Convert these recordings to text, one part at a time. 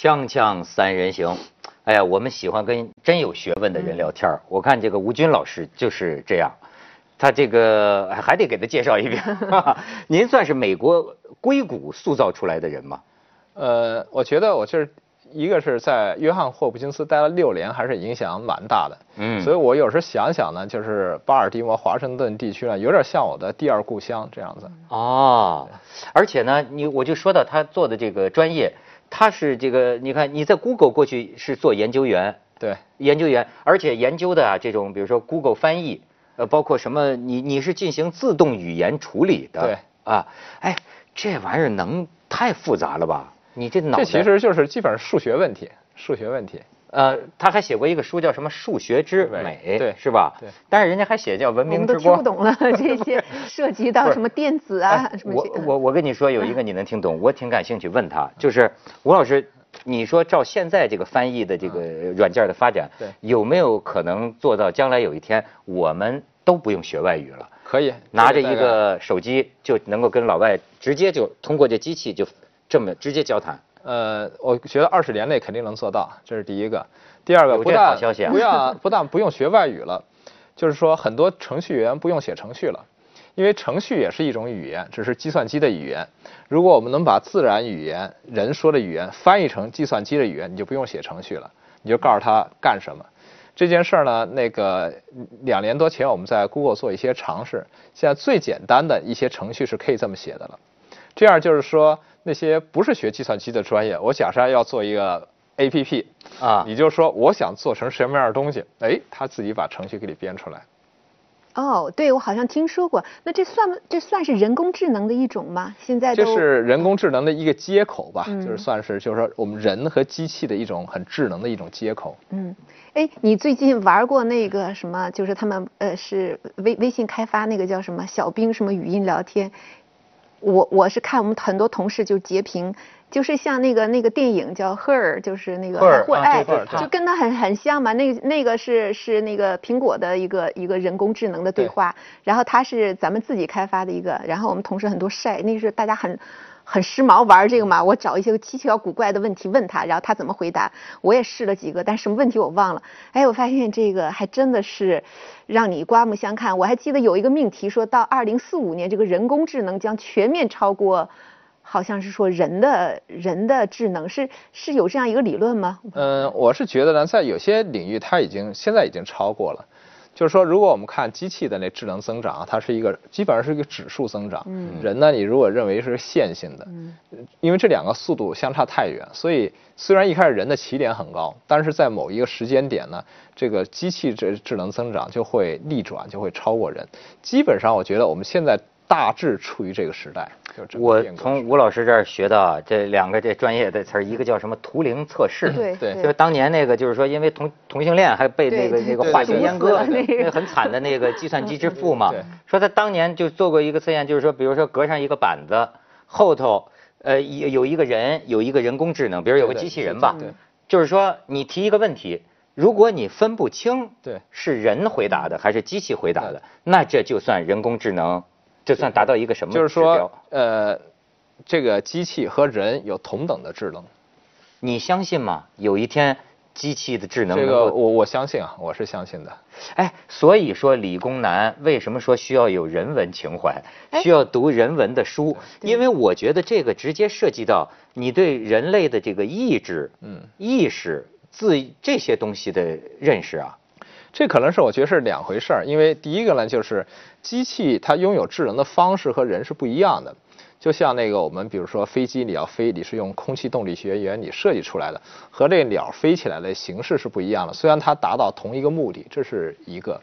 锵锵三人行，哎呀，我们喜欢跟真有学问的人聊天儿。我看这个吴军老师就是这样，他这个还还得给他介绍一遍。您算是美国硅谷塑造出来的人吗？呃，我觉得我就是一个是在约翰霍普金斯待了六年，还是影响蛮大的。嗯所以我有时候想想呢，就是巴尔的摩、华盛顿地区呢，有点像我的第二故乡这样子。哦，而且呢，你我就说到他做的这个专业，他是这个，你看你在 Google 过去是做研究员，对，研究员，而且研究的啊这种，比如说 Google 翻译，呃，包括什么，你你是进行自动语言处理的，对，啊，哎，这玩意儿能太复杂了吧？你这脑袋这其实就是基本上数学问题，数学问题。呃，他还写过一个书叫什么《数学之美》，对是吧？对。但是人家还写叫《文我们都明之光》。听不懂了，这些 涉及到什么电子啊哎，什么我。我我跟你说，有一个你能听懂，我挺感兴趣，问他就是吴老师，你说照现在这个翻译的这个软件的发展，对有没有可能做到将来有一天我们都不用学外语了，可以拿着一个手机就能够跟老外直接就通过这机器就这么直接交谈？呃，我觉得二十年内肯定能做到，这是第一个。第二个，不但消息啊不要 不但不用学外语了，就是说很多程序员不用写程序了，因为程序也是一种语言，只是计算机的语言。如果我们能把自然语言、人说的语言翻译成计算机的语言，你就不用写程序了，你就告诉他干什么。这件事儿呢，那个两年多前我们在 Google 做一些尝试，现在最简单的一些程序是可以这么写的了。这样就是说，那些不是学计算机的专业，我假设要做一个 APP 啊你就说我想做成什么样的东西，哎，他自己把程序给你编出来。哦，对，我好像听说过。那这算不这算是人工智能的一种吗？现在都这是人工智能的一个接口吧，嗯就是算是就是说我们人和机器的一种很智能的一种接口。嗯，哎，你最近玩过那个什么？就是他们呃是微微信开发那个叫什么小兵什么语音聊天？我我是看我们很多同事就截屏，就是像那个那个电影叫《Her》，就是那个哎就跟它很很像嘛。那个那个是是那个苹果的一个一个人工智能的对对话，然后它是咱们自己开发的一个，然后我们同事很多晒，那个是大家很。很时髦玩这个嘛，我找一些个奇巧古怪的问题问他，然后他怎么回答。我也试了几个，但什么问题我忘了。哎，我发现这个还真的是让你刮目相看。我还记得有一个命题说到二零四五年，这个人工智能将全面超过，好像是说人的人的智能，是是有这样一个理论吗？嗯，我是觉得呢，在有些领域它已经现在已经超过了。就是说，如果我们看机器的那智能增长，它是一个基本上是一个指数增长。嗯人呢，你如果认为是线性的，嗯因为这两个速度相差太远，所以虽然一开始人的起点很高，但是在某一个时间点呢，这个机器这智能增长就会逆转，就会超过人。基本上，我觉得我们现在大致处于这个时代。我从吴老师这儿学到啊这两个这专业的词儿，一个叫什么图灵测试，对对就是当年那个，就是说，因为同同性恋还被那个那个化学阉割，那个。很惨的那个计算机之父嘛对。说他当年就做过一个测验，就是说，比如说隔上一个板子，后头呃有有一个人，有一个人工智能，比如有个机器人吧对。对，就是说你提一个问题，如果你分不清对。是人回答的还是机器回答的，那这就算人工智能，这算达到一个什么就是说，呃，这个机器和人有同等的智能。你相信吗？有一天机器的智能这能够个我我相信啊，我是相信的。哎，所以说理工男为什么说需要有人文情怀，哎需要读人文的书？因为我觉得这个直接涉及到你对人类的这个意志、嗯意识、自这些东西的认识啊。这可能是我觉得是两回事儿，因为第一个呢，就是机器它拥有智能的方式和人是不一样的。就像那个我们比如说飞机你要飞，你是用空气动力学原理设计出来的，和这鸟飞起来的形式是不一样的。虽然它达到同一个目的，这是一个。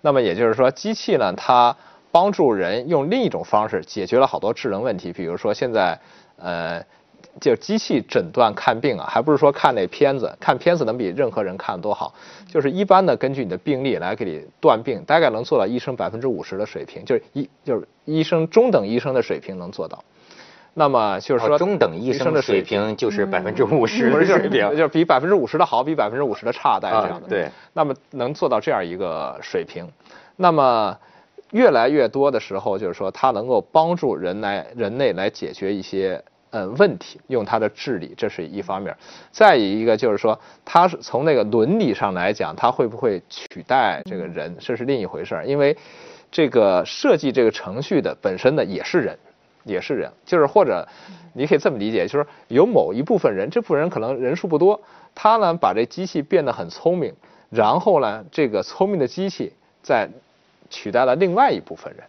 那么也就是说，机器呢，它帮助人用另一种方式解决了好多智能问题，比如说现在呃。就机器诊断看病啊，还不是说看那片子，看片子能比任何人看得多好。就是一般的根据你的病历来给你断病，大概能做到医生百分之五十的水平，就是医就是医生中等医生的水平能做到。那么就是说、哦中等医生的水平就是百分之五十的水平。就是比百分之五十的好，比百分之五十的差，大概这样的。啊对。那么能做到这样一个水平，那么越来越多的时候，就是说它能够帮助人来人类来解决一些呃问题，用它的智力，这是一方面。再一个就是说，它是从那个伦理上来讲，它会不会取代这个人，这是另一回事儿。因为这个设计这个程序的本身呢也是人，也是人，就是或者你可以这么理解，就是有某一部分人，这部分人可能人数不多，他呢把这机器变得很聪明，然后呢这个聪明的机器在取代了另外一部分人。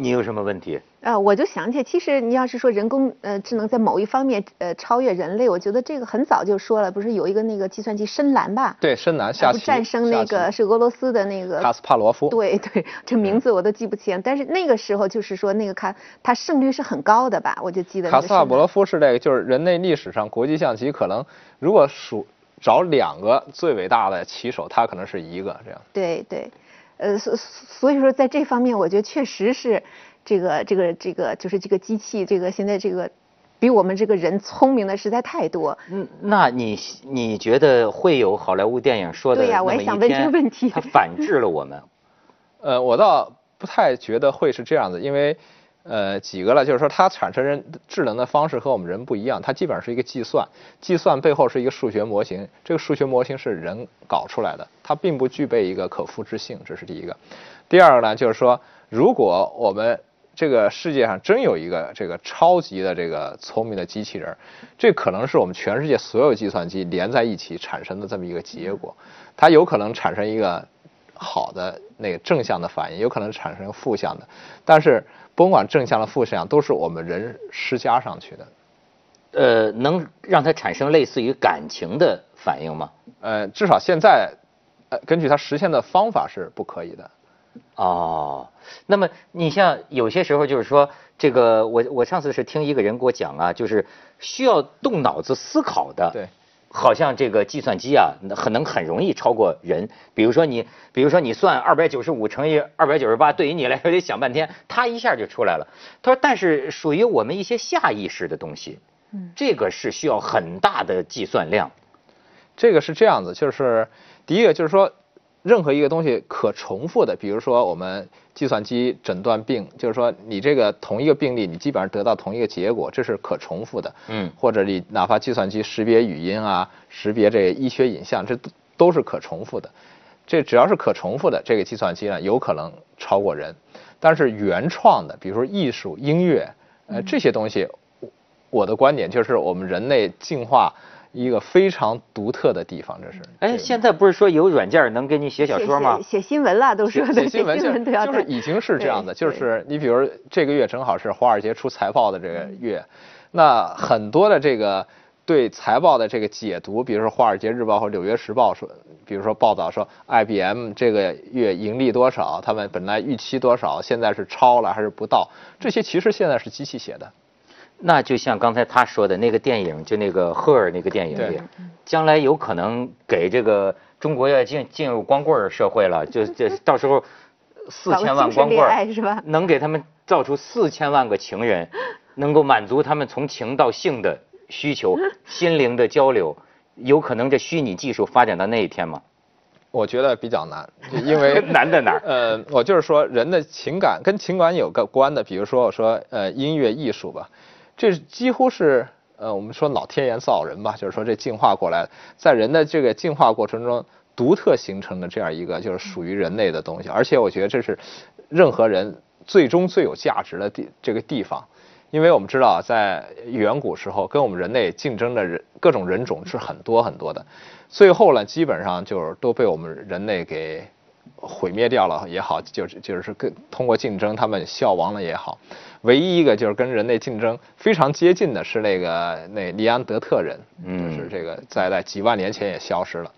你有什么问题？呃，我就想起，其实你要是说人工呃智能在某一方面呃超越人类，我觉得这个很早就说了，不是有一个那个计算机深蓝吧？对，深蓝下棋不战胜那个是俄罗斯的那个卡斯帕罗夫。对对，这名字我都记不清，但是那个时候就是说那个卡他胜率是很高的吧？我就记得。卡斯帕罗夫是这个，就是人类历史上国际象棋可能如果数找两个最伟大的棋手，他可能是一个这样。对对。呃，所所以说，在这方面，我觉得确实是这个这个这个，就是这个机器，这个现在这个比我们这个人聪明的实在太多。嗯，那你你觉得会有好莱坞电影说的对呀，我也想问这个问题。它反制了我们？呃，我倒不太觉得会是这样子，因为。呃，几个了，就是说它产生人智能的方式和我们人不一样，它基本上是一个计算，计算背后是一个数学模型，这个数学模型是人搞出来的，它并不具备一个可复制性，这是第一个。第二个呢，就是说，如果我们这个世界上真有一个这个超级的这个聪明的机器人，这可能是我们全世界所有计算机连在一起产生的这么一个结果，它有可能产生一个好的那个正向的反应，有可能产生负向的，但是。甭管正向的负向，都是我们人施加上去的。呃，能让它产生类似于感情的反应吗？呃，至少现在，呃，根据它实现的方法是不可以的。哦，那么你像有些时候就是说，这个我我上次是听一个人给我讲啊，就是需要动脑子思考的。对。好像这个计算机啊，很能很容易超过人。比如说你，比如说你算二百九十五乘以二百九十八，对于你来说得想半天，它一下就出来了。他说，但是属于我们一些下意识的东西，嗯，这个是需要很大的计算量。这个是这样子，就是第一个就是说。任何一个东西可重复的，比如说我们计算机诊断病，就是说你这个同一个病例，你基本上得到同一个结果，这是可重复的。嗯。或者你哪怕计算机识别语音啊，识别这个医学影像，这都都是可重复的。这只要是可重复的，这个计算机呢有可能超过人。但是原创的，比如说艺术、音乐，呃这些东西，我的观点就是我们人类进化。一个非常独特的地方，这是。哎，现在不是说有软件能给你写小说吗？写新闻了，都说写新闻 就是已经是这样的，就是你比如这个月正好是华尔街出财报的这个月，那很多的这个对财报的这个解读，比如说华尔街日报或纽约时报说，比如说报道说 IBM 这个月盈利多少，他们本来预期多少，现在是超了还是不到，这些其实现在是机器写的。那就像刚才他说的那个电影，就那个赫尔那个电影里，将来有可能给这个中国要进进入光棍社会了，就这到时候四千万光棍是吧？能给他们造出四千万个情人，能够满足他们从情到性的需求，心灵的交流，有可能这虚拟技术发展到那一天吗？我觉得比较难，因为 难在哪儿？呃，我就是说人的情感跟情感有个关的，比如说我说呃音乐艺术吧。这几乎是呃，我们说老天爷造人吧，就是说这进化过来，在人的这个进化过程中独特形成的这样一个就是属于人类的东西，而且我觉得这是任何人最终最有价值的地这个地方，因为我们知道在远古时候跟我们人类竞争的人各种人种是很多很多的，最后呢基本上就是都被我们人类给。毁灭掉了也好，就是就是跟通过竞争他们消亡了也好，唯一一个就是跟人类竞争非常接近的是那个那尼安德特人，就是这个在在几万年前也消失了。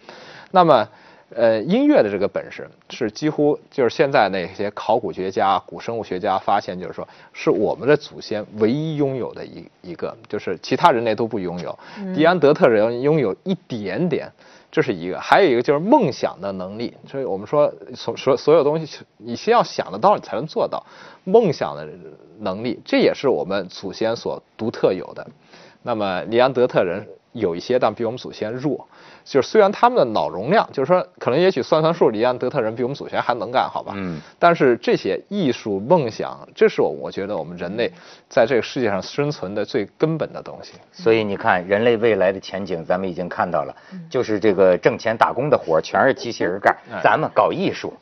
那么，呃，音乐的这个本事是几乎就是现在那些考古学家、古生物学家发现，就是说是我们的祖先唯一拥有的一一个，就是其他人类都不拥有，尼安德特人拥有一点点。这是一个，还有一个就是梦想的能力。所以我们说，所所所有东西，你先要想得到，你才能做到。梦想的能力，这也是我们祖先所独特有的。那么，尼安德特人有一些，但比我们祖先弱。就是虽然他们的脑容量，就是说可能也许算算数，里安德特人比我们祖先还能干，好吧？嗯。但是这些艺术梦想，这是我我觉得我们人类在这个世界上生存的最根本的东西。所以你看，人类未来的前景，咱们已经看到了，就是这个挣钱打工的活儿全是机器人干，咱们搞艺术，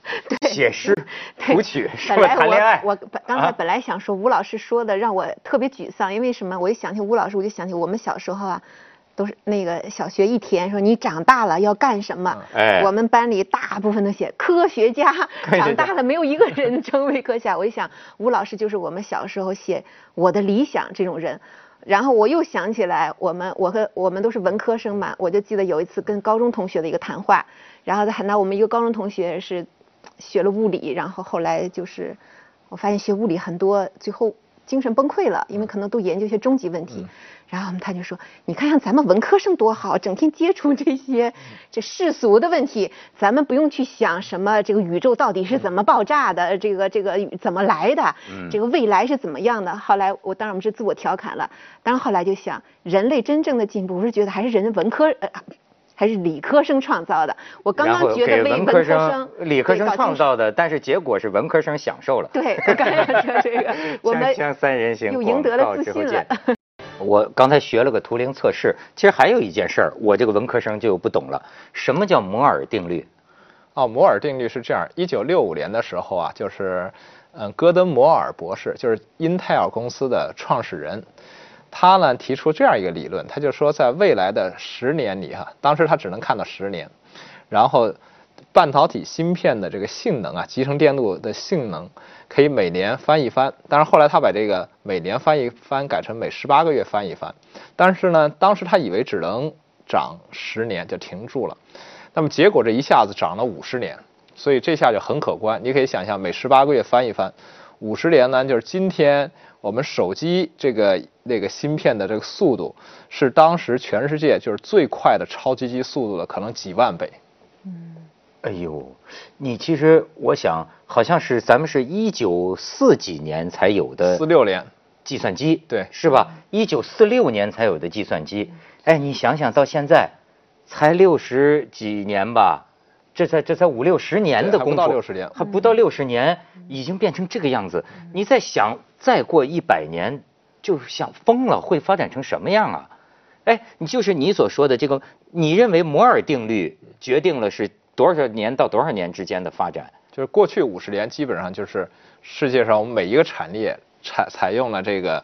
写诗、谱曲，是吧？谈恋爱。我本刚才本来想说，吴老师说的让我特别沮丧，因为什么？我一想起吴老师，我就想起我们小时候啊。都是那个小学一填说你长大了要干什么？哎，我们班里大部分都写科学家，长大了没有一个人成为科学家。我一想，吴老师就是我们小时候写我的理想这种人。然后我又想起来，我们我和我们都是文科生嘛，我就记得有一次跟高中同学的一个谈话，然后他那我们一个高中同学是学了物理，然后后来就是我发现学物理很多最后精神崩溃了，因为可能都研究一些终极问题。然后他就说：“你看，看咱们文科生多好，整天接触这些这世俗的问题，咱们不用去想什么这个宇宙到底是怎么爆炸的，这个这个怎么来的，这个未来是怎么样的。”后来我当然我们是自我调侃了，但是后来就想，人类真正的进步，我是觉得还是人文科呃还是理科生创造的。我刚刚觉得为文科生、理科生创造的，但是结果是文科生享受了。对，刚才说这个，我们三人行又赢得了自信了。我刚才学了个图灵测试，其实还有一件事儿，我这个文科生就不懂了。什么叫摩尔定律？哦，摩尔定律是这样：一九六五年的时候啊，就是嗯，戈登摩尔博士，就是 Intel 公司的创始人，他呢提出这样一个理论，他就说在未来的十年里哈，当时他只能看到十年，然后。半导体芯片的这个性能啊，集成电路的性能可以每年翻一番。但是后来他把这个每年翻一番改成每十八个月翻一番。但是呢，当时他以为只能涨十年就停住了。那么结果这一下子涨了五十年，所以这下就很可观。你可以想象，每十八个月翻一番，五十年呢，就是今天我们手机这个那个芯片的这个速度，是当时全世界就是最快的超级机速度的可能几万倍。嗯。哎呦，你其实我想，好像是咱们是一九四几年才有的，四六年计算机，对，是吧？一九四六年才有的计算机，哎，你想想到现在，才六十几年吧？这才这才五六十年的功夫，不到六十年，还不到六十年，已经变成这个样子。你再想，再过一百年，就是想疯了，会发展成什么样啊？哎，你就是你所说的这个，你认为摩尔定律决定了是？多少年到多少年之间的发展，就是过去五十年，基本上就是世界上我们每一个产业采采用了这个，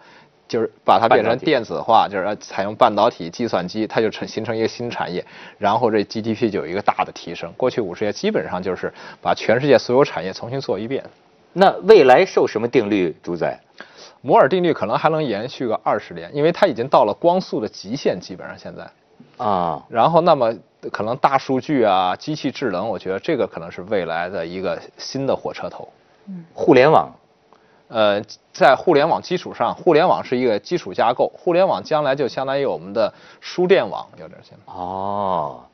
就是把它变成电子化，就是采用半导体、计算机，它就成形成一个新产业，然后这 GDP 就有一个大的提升。过去五十年基本上就是把全世界所有产业重新做一遍。那未来受什么定律主宰？摩尔定律可能还能延续个二十年，因为它已经到了光速的极限，基本上现在。啊，然后那么可能大数据啊，机器智能，我觉得这个可能是未来的一个新的火车头。嗯，互联网，呃，在互联网基础上，互联网是一个基础架构，互联网将来就相当于我们的书店网，有点像。哦，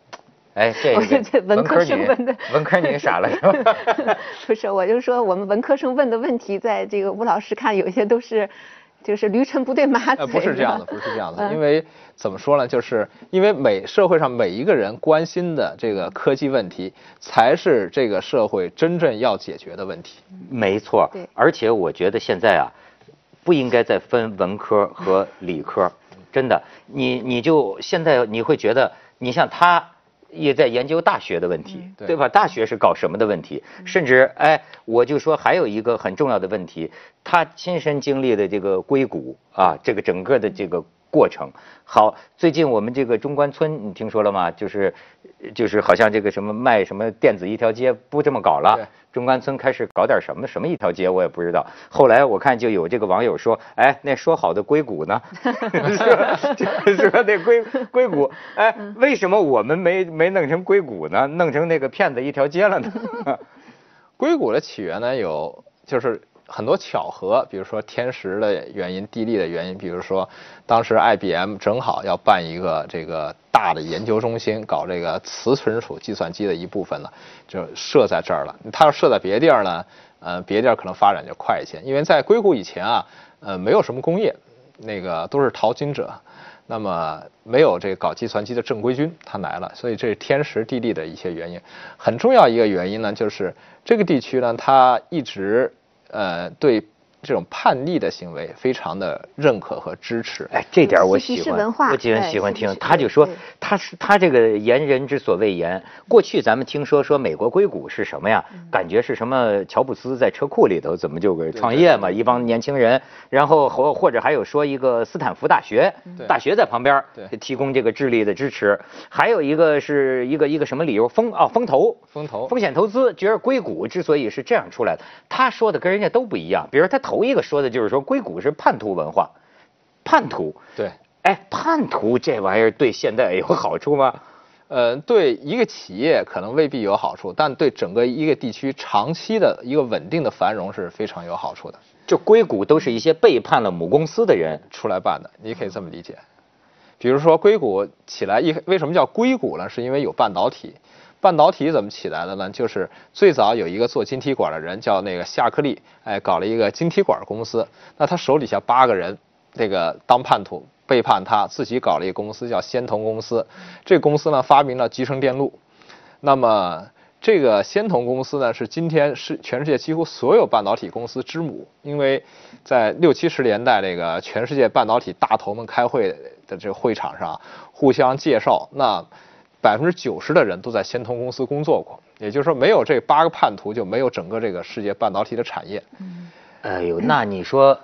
哎，这个文科生问的，文科你傻了是吧？不是，我就说我们文科生问的问题，在这个吴老师看，有些都是。就是驴唇不对马嘴。不是这样的，不是这样的，因为怎么说呢？就是因为每社会上每一个人关心的这个科技问题，才是这个社会真正要解决的问题。没错。对。而且我觉得现在啊，不应该再分文科和理科，真的。你你就现在你会觉得，你像他。也在研究大学的问题，对吧？大学是搞什么的问题？甚至，哎，我就说还有一个很重要的问题，他亲身经历的这个硅谷啊，这个整个的这个。过程好，最近我们这个中关村你听说了吗？就是，就是好像这个什么卖什么电子一条街不这么搞了，中关村开始搞点什么什么一条街我也不知道。后来我看就有这个网友说，哎，那说好的硅谷呢？说那硅硅谷，哎，为什么我们没没弄成硅谷呢？弄成那个骗子一条街了呢？硅谷的起源呢有就是。很多巧合，比如说天时的原因、地利的原因，比如说当时 IBM 正好要办一个这个大的研究中心，搞这个磁存储计算机的一部分呢，就设在这儿了。它要设在别地儿呢，呃，别地儿可能发展就快一些。因为在硅谷以前啊，呃，没有什么工业，那个都是淘金者。那么没有这个搞计算机的正规军，他来了，所以这是天时地利的一些原因。很重要一个原因呢，就是这个地区呢，它一直呃对。这种叛逆的行为非常的认可和支持。哎，这点我喜欢，我喜欢喜欢听。他就说，他是他这个言人之所谓言。过去咱们听说说美国硅谷是什么呀？感觉是什么？乔布斯在车库里头怎么就给创业嘛？一帮年轻人，然后或或者还有说一个斯坦福大学，大学在旁边提供这个智力的支持。还有一个是一个一个什么理由？风啊风投，风投，风险投资。觉得硅谷之所以是这样出来的，他说的跟人家都不一样。比如他投。头一个说的就是说硅谷是叛徒文化，叛徒对，哎，叛徒这玩意儿对现在有好处吗？呃，对一个企业可能未必有好处，但对整个一个地区长期的一个稳定的繁荣是非常有好处的。就硅谷都是一些背叛了母公司的人出来办的，你可以这么理解。比如说硅谷起来一为什么叫硅谷呢？是因为有半导体。半导体怎么起来的呢？就是最早有一个做晶体管的人叫那个夏克利，哎，搞了一个晶体管公司。那他手底下八个人，这个当叛徒背叛他，自己搞了一个公司叫仙童公司。这公司呢发明了集成电路。那么这个仙童公司呢是今天是全世界几乎所有半导体公司之母，因为在六七十年代那个全世界半导体大头们开会的这个会场上互相介绍那。百分之九十的人都在仙童公司工作过，也就是说，没有这八个叛徒，就没有整个这个世界半导体的产业。嗯，哎呦，那你说，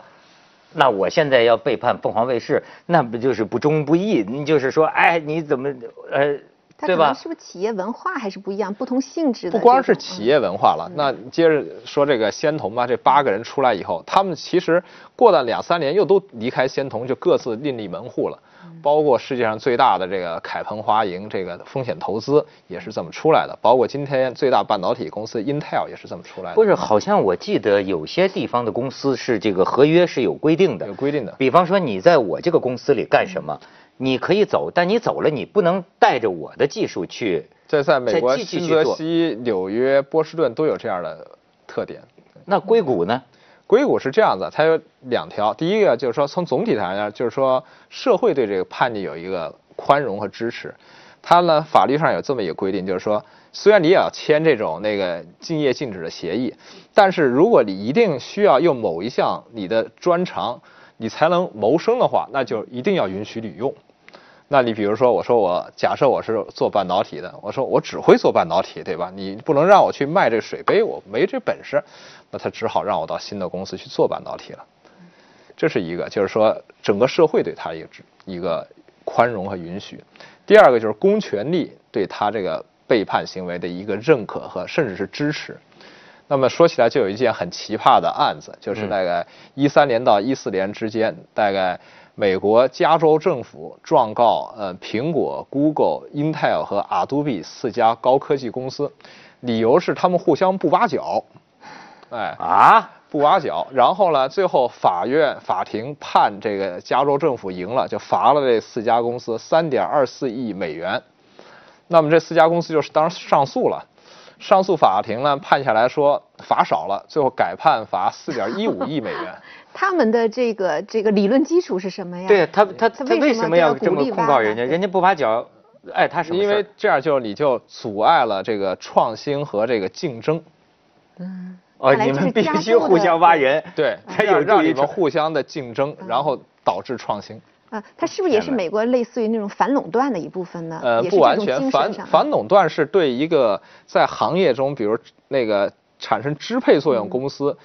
那我现在要背叛凤凰卫视，那不就是不忠不义？你就是说，哎，你怎么，呃，对吧？是不是企业文化还是不一样，不同性质的？不光是企业文化了，那接着说这个仙童吧，这八个人出来以后，他们其实过了两三年又都离开仙童，就各自另立门户了。包括世界上最大的这个凯鹏华盈这个风险投资也是这么出来的，包括今天最大半导体公司 Intel 也是这么出来的。不是，好像我记得有些地方的公司是这个合约是有规定的，有规定的。比方说你在我这个公司里干什么，你可以走，但你走了你不能带着我的技术去。这在美国新泽西、纽约、波士顿都有这样的特点。那硅谷呢？硅谷是这样子，它有两条。第一个就是说，从总体上讲，就是说社会对这个叛逆有一个宽容和支持。它呢，法律上有这么一个规定，就是说，虽然你也要签这种那个竞业禁止的协议，但是如果你一定需要用某一项你的专长，你才能谋生的话，那就一定要允许你用。那你比如说，我说我假设我是做半导体的，我说我只会做半导体，对吧？你不能让我去卖这水杯，我没这本事。那他只好让我到新的公司去做半导体了，这是一个，就是说整个社会对他一个一个宽容和允许。第二个就是公权力对他这个背叛行为的一个认可和甚至是支持。那么说起来就有一件很奇葩的案子，就是大概一三年到一四年之间，大概美国加州政府状告呃苹果、Google、Intel 和 Adobe 四家高科技公司，理由是他们互相不挖角。哎啊，不挖角，然后呢，最后法院法庭判这个加州政府赢了，就罚了这四家公司三点二四亿美元。那么这四家公司就是当然上诉了，上诉法庭呢判下来说罚少了，最后改判罚四点一五亿美元。他们的这个这个理论基础是什么呀？对他他他为什么要这么控告人家？人家不挖脚，哎，他是因为这样就你就阻碍了这个创新和这个竞争。嗯。哦，你们必须互相挖人，对，才有让你们互相的竞争，然后导致创新。啊，它是不是也是美国类似于那种反垄断的一部分呢？呃，不完全，反反垄断是对一个在行业中，比如那个产生支配作用公司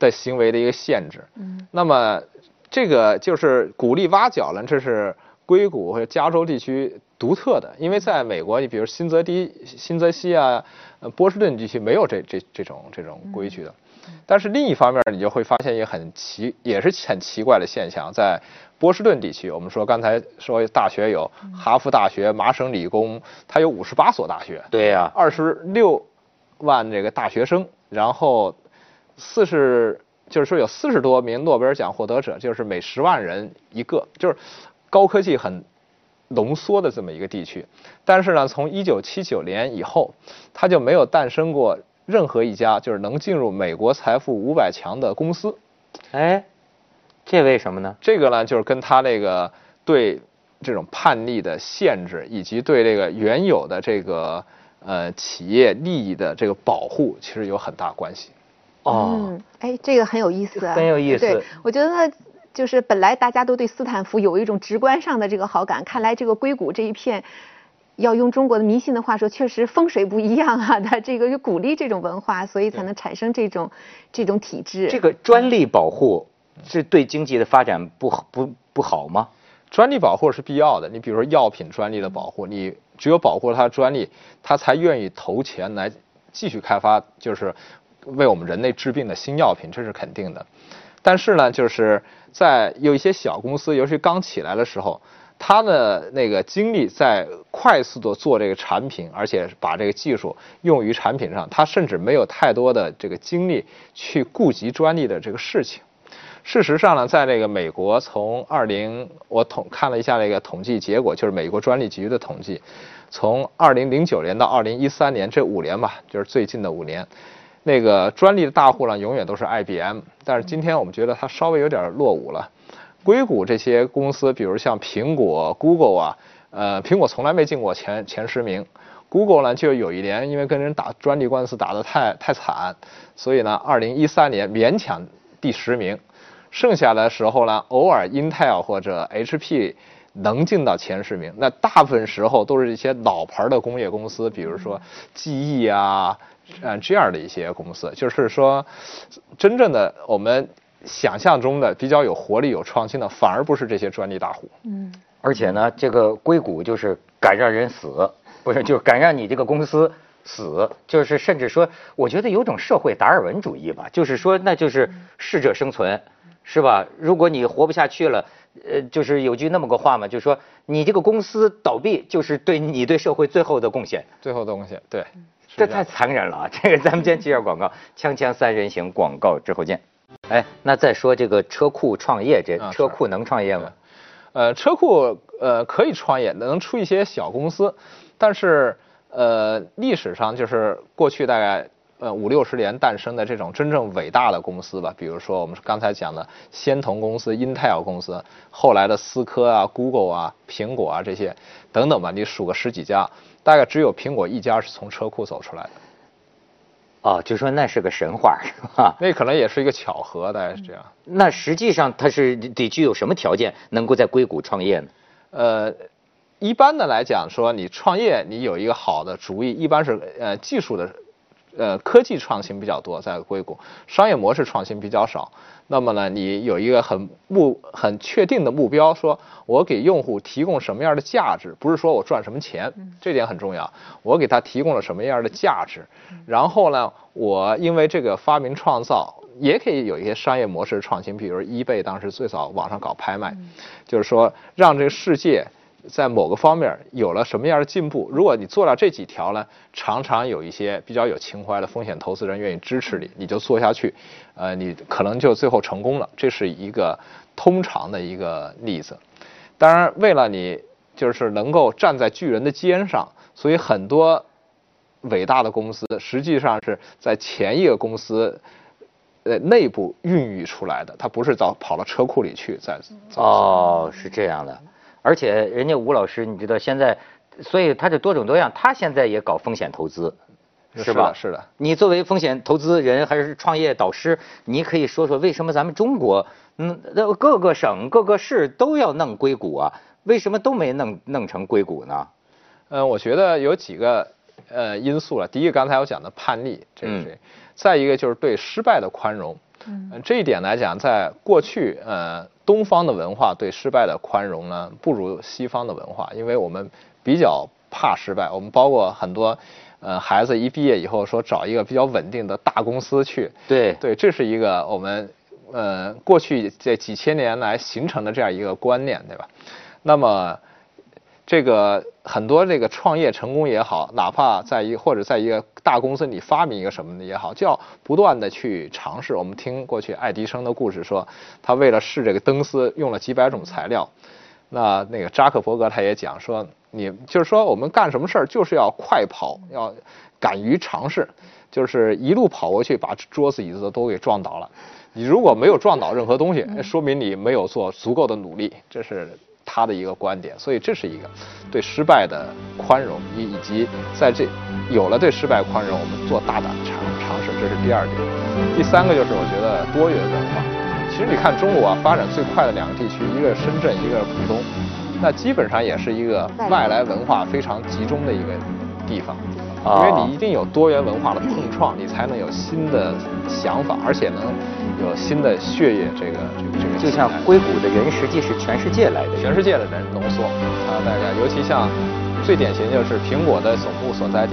的行为的一个限制。嗯。那么这个就是鼓励挖角了，这是硅谷或者加州地区独特的，因为在美国，你比如新泽西、新泽西啊。呃，波士顿地区没有这这这种这种规矩的，但是另一方面，你就会发现一个很奇，也是很奇怪的现象，在波士顿地区，我们说刚才说大学有哈佛大学、麻省理工，它有五十八所大学，对呀，二十六万这个大学生，然后四十就是说有四十多名诺贝尔奖获得者，就是每十万人一个，就是高科技很。浓缩的这么一个地区，但是呢，从一九七九年以后，它就没有诞生过任何一家就是能进入美国财富五百强的公司。哎，这为什么呢？这个呢，就是跟他那个对这种叛逆的限制，以及对这个原有的这个呃企业利益的这个保护，其实有很大关系。哦，嗯，哎，这个很有意思啊，很有意思对，我觉得就是本来大家都对斯坦福有一种直观上的这个好感，看来这个硅谷这一片，要用中国的迷信的话说，确实风水不一样啊，它这个就鼓励这种文化，所以才能产生这种这种体制。这个专利保护是对经济的发展不好不不好吗？专利保护是必要的。你比如说药品专利的保护，你只有保护了它的专利，它才愿意投钱来继续开发，就是为我们人类治病的新药品，这是肯定的。但是呢，就是在有一些小公司，尤其刚起来的时候，它的那个精力在快速的做这个产品，而且把这个技术用于产品上，它甚至没有太多的这个精力去顾及专利的这个事情。事实上呢，在这个美国，从二零我统看了一下这个统计结果，就是美国专利局的统计，从二零零九年到二零一三年这五年吧，就是最近的五年，那个专利的大户呢，永远都是 IBM，但是今天我们觉得它稍微有点落伍了。硅谷这些公司，比如像苹果、Google 啊，呃，苹果从来没进过前前十名，Google 呢就有一年因为跟人打专利官司打得太太惨，所以呢，二零一三年勉强第十名。剩下的时候呢，偶尔 Intel 或者 HP 能进到前十名，那大部分时候都是一些老牌的工业公司，比如说记忆啊，嗯这样的一些公司。就是说，真正的我们想象中的比较有活力、有创新的，反而不是这些专利大户。嗯，而且呢，这个硅谷就是敢让人死，不是就是敢让你这个公司死，就是甚至说，我觉得有种社会达尔文主义吧，就是说那就是适者生存，是吧？如果你活不下去了，呃，就是有句那么个话嘛，就是说你这个公司倒闭，就是对你对社会最后的贡献。最后的贡献，对，是这太残忍了啊！这个咱们先接下广告，锵锵三人行广告之后见。哎，那再说这个车库创业，这车库能创业吗？呃，车库呃可以创业，能出一些小公司，但是呃历史上就是过去大概呃五六十年诞生的这种真正伟大的公司吧，比如说我们刚才讲的仙童公司、Intel 公司，后来的思科啊、Google 啊、苹果啊这些等等吧，你数个十几家，大概只有苹果一家是从车库走出来的，哦，就说那是个神话，是吧？那可能也是一个巧合，大概是这样。那实际上它是得具有什么条件能够在硅谷创业呢？呃，一般的来讲说，你创业你有一个好的主意，一般是呃技术的，呃科技创新比较多，在硅谷，商业模式创新比较少。那么呢，你有一个很目很确定的目标，说我给用户提供什么样的价值，不是说我赚什么钱，这点很重要。我给他提供了什么样的价值，然后呢，我因为这个发明创造，也可以有一些商业模式创新，比如 eBay 当时最早网上搞拍卖，就是说让这个世界在某个方面有了什么样的进步。如果你做到这几条呢，常常有一些比较有情怀的风险投资人愿意支持你，你就做下去，呃，你可能就最后成功了。这是一个通常的一个例子。当然，为了你就是能够站在巨人的肩上，所以很多伟大的公司实际上是在前一个公司呃内部孕育出来的，它不是到跑到车库里去再。再哦，是这样的。而且人家吴老师，你知道现在，所以他这多种多样，他现在也搞风险投资，是吧？的是的。你作为风险投资人还是创业导师，你可以说说为什么咱们中国，嗯，那各个省、各个市都要弄硅谷啊？为什么都没弄弄成硅谷呢？嗯，我觉得有几个呃因素了。第一个，刚才我讲的叛逆，这是；再一个就是对失败的宽容。嗯呃这一点来讲，在过去，呃，东方的文化对失败的宽容呢，不如西方的文化，因为我们比较怕失败。我们包括很多，呃，孩子一毕业以后说找一个比较稳定的大公司去，对对，这是一个我们呃过去这几千年来形成的这样一个观念，对吧？那么这个很多这个创业成功也好，哪怕在一或者在一个大公司里发明一个什么的也好，就要不断的去尝试。我们听过去爱迪生的故事说，他为了试这个灯丝用了几百种材料。那那个扎克伯格他也讲说，你就是说我们干什么事儿就是要快跑，要敢于尝试，就是一路跑过去把桌子椅子都给撞倒了。你如果没有撞倒任何东西，说明你没有做足够的努力，这是他的一个观点，所以这是一个对失败的宽容，以以及在这有了对失败宽容，我们做大胆尝尝试，这是第二点。第三个就是我觉得多元文化。其实你看中国啊，发展最快的两个地区，一个是深圳，一个是浦东，那基本上也是一个外来文化非常集中的一个地方。因为你一定有多元文化的碰撞，你才能有新的想法，而且能有新的血液。这个这个这个，就像硅谷的人，实际是全世界来的，全世界的人浓缩啊，大家尤其像最典型就是苹果的总部所在地。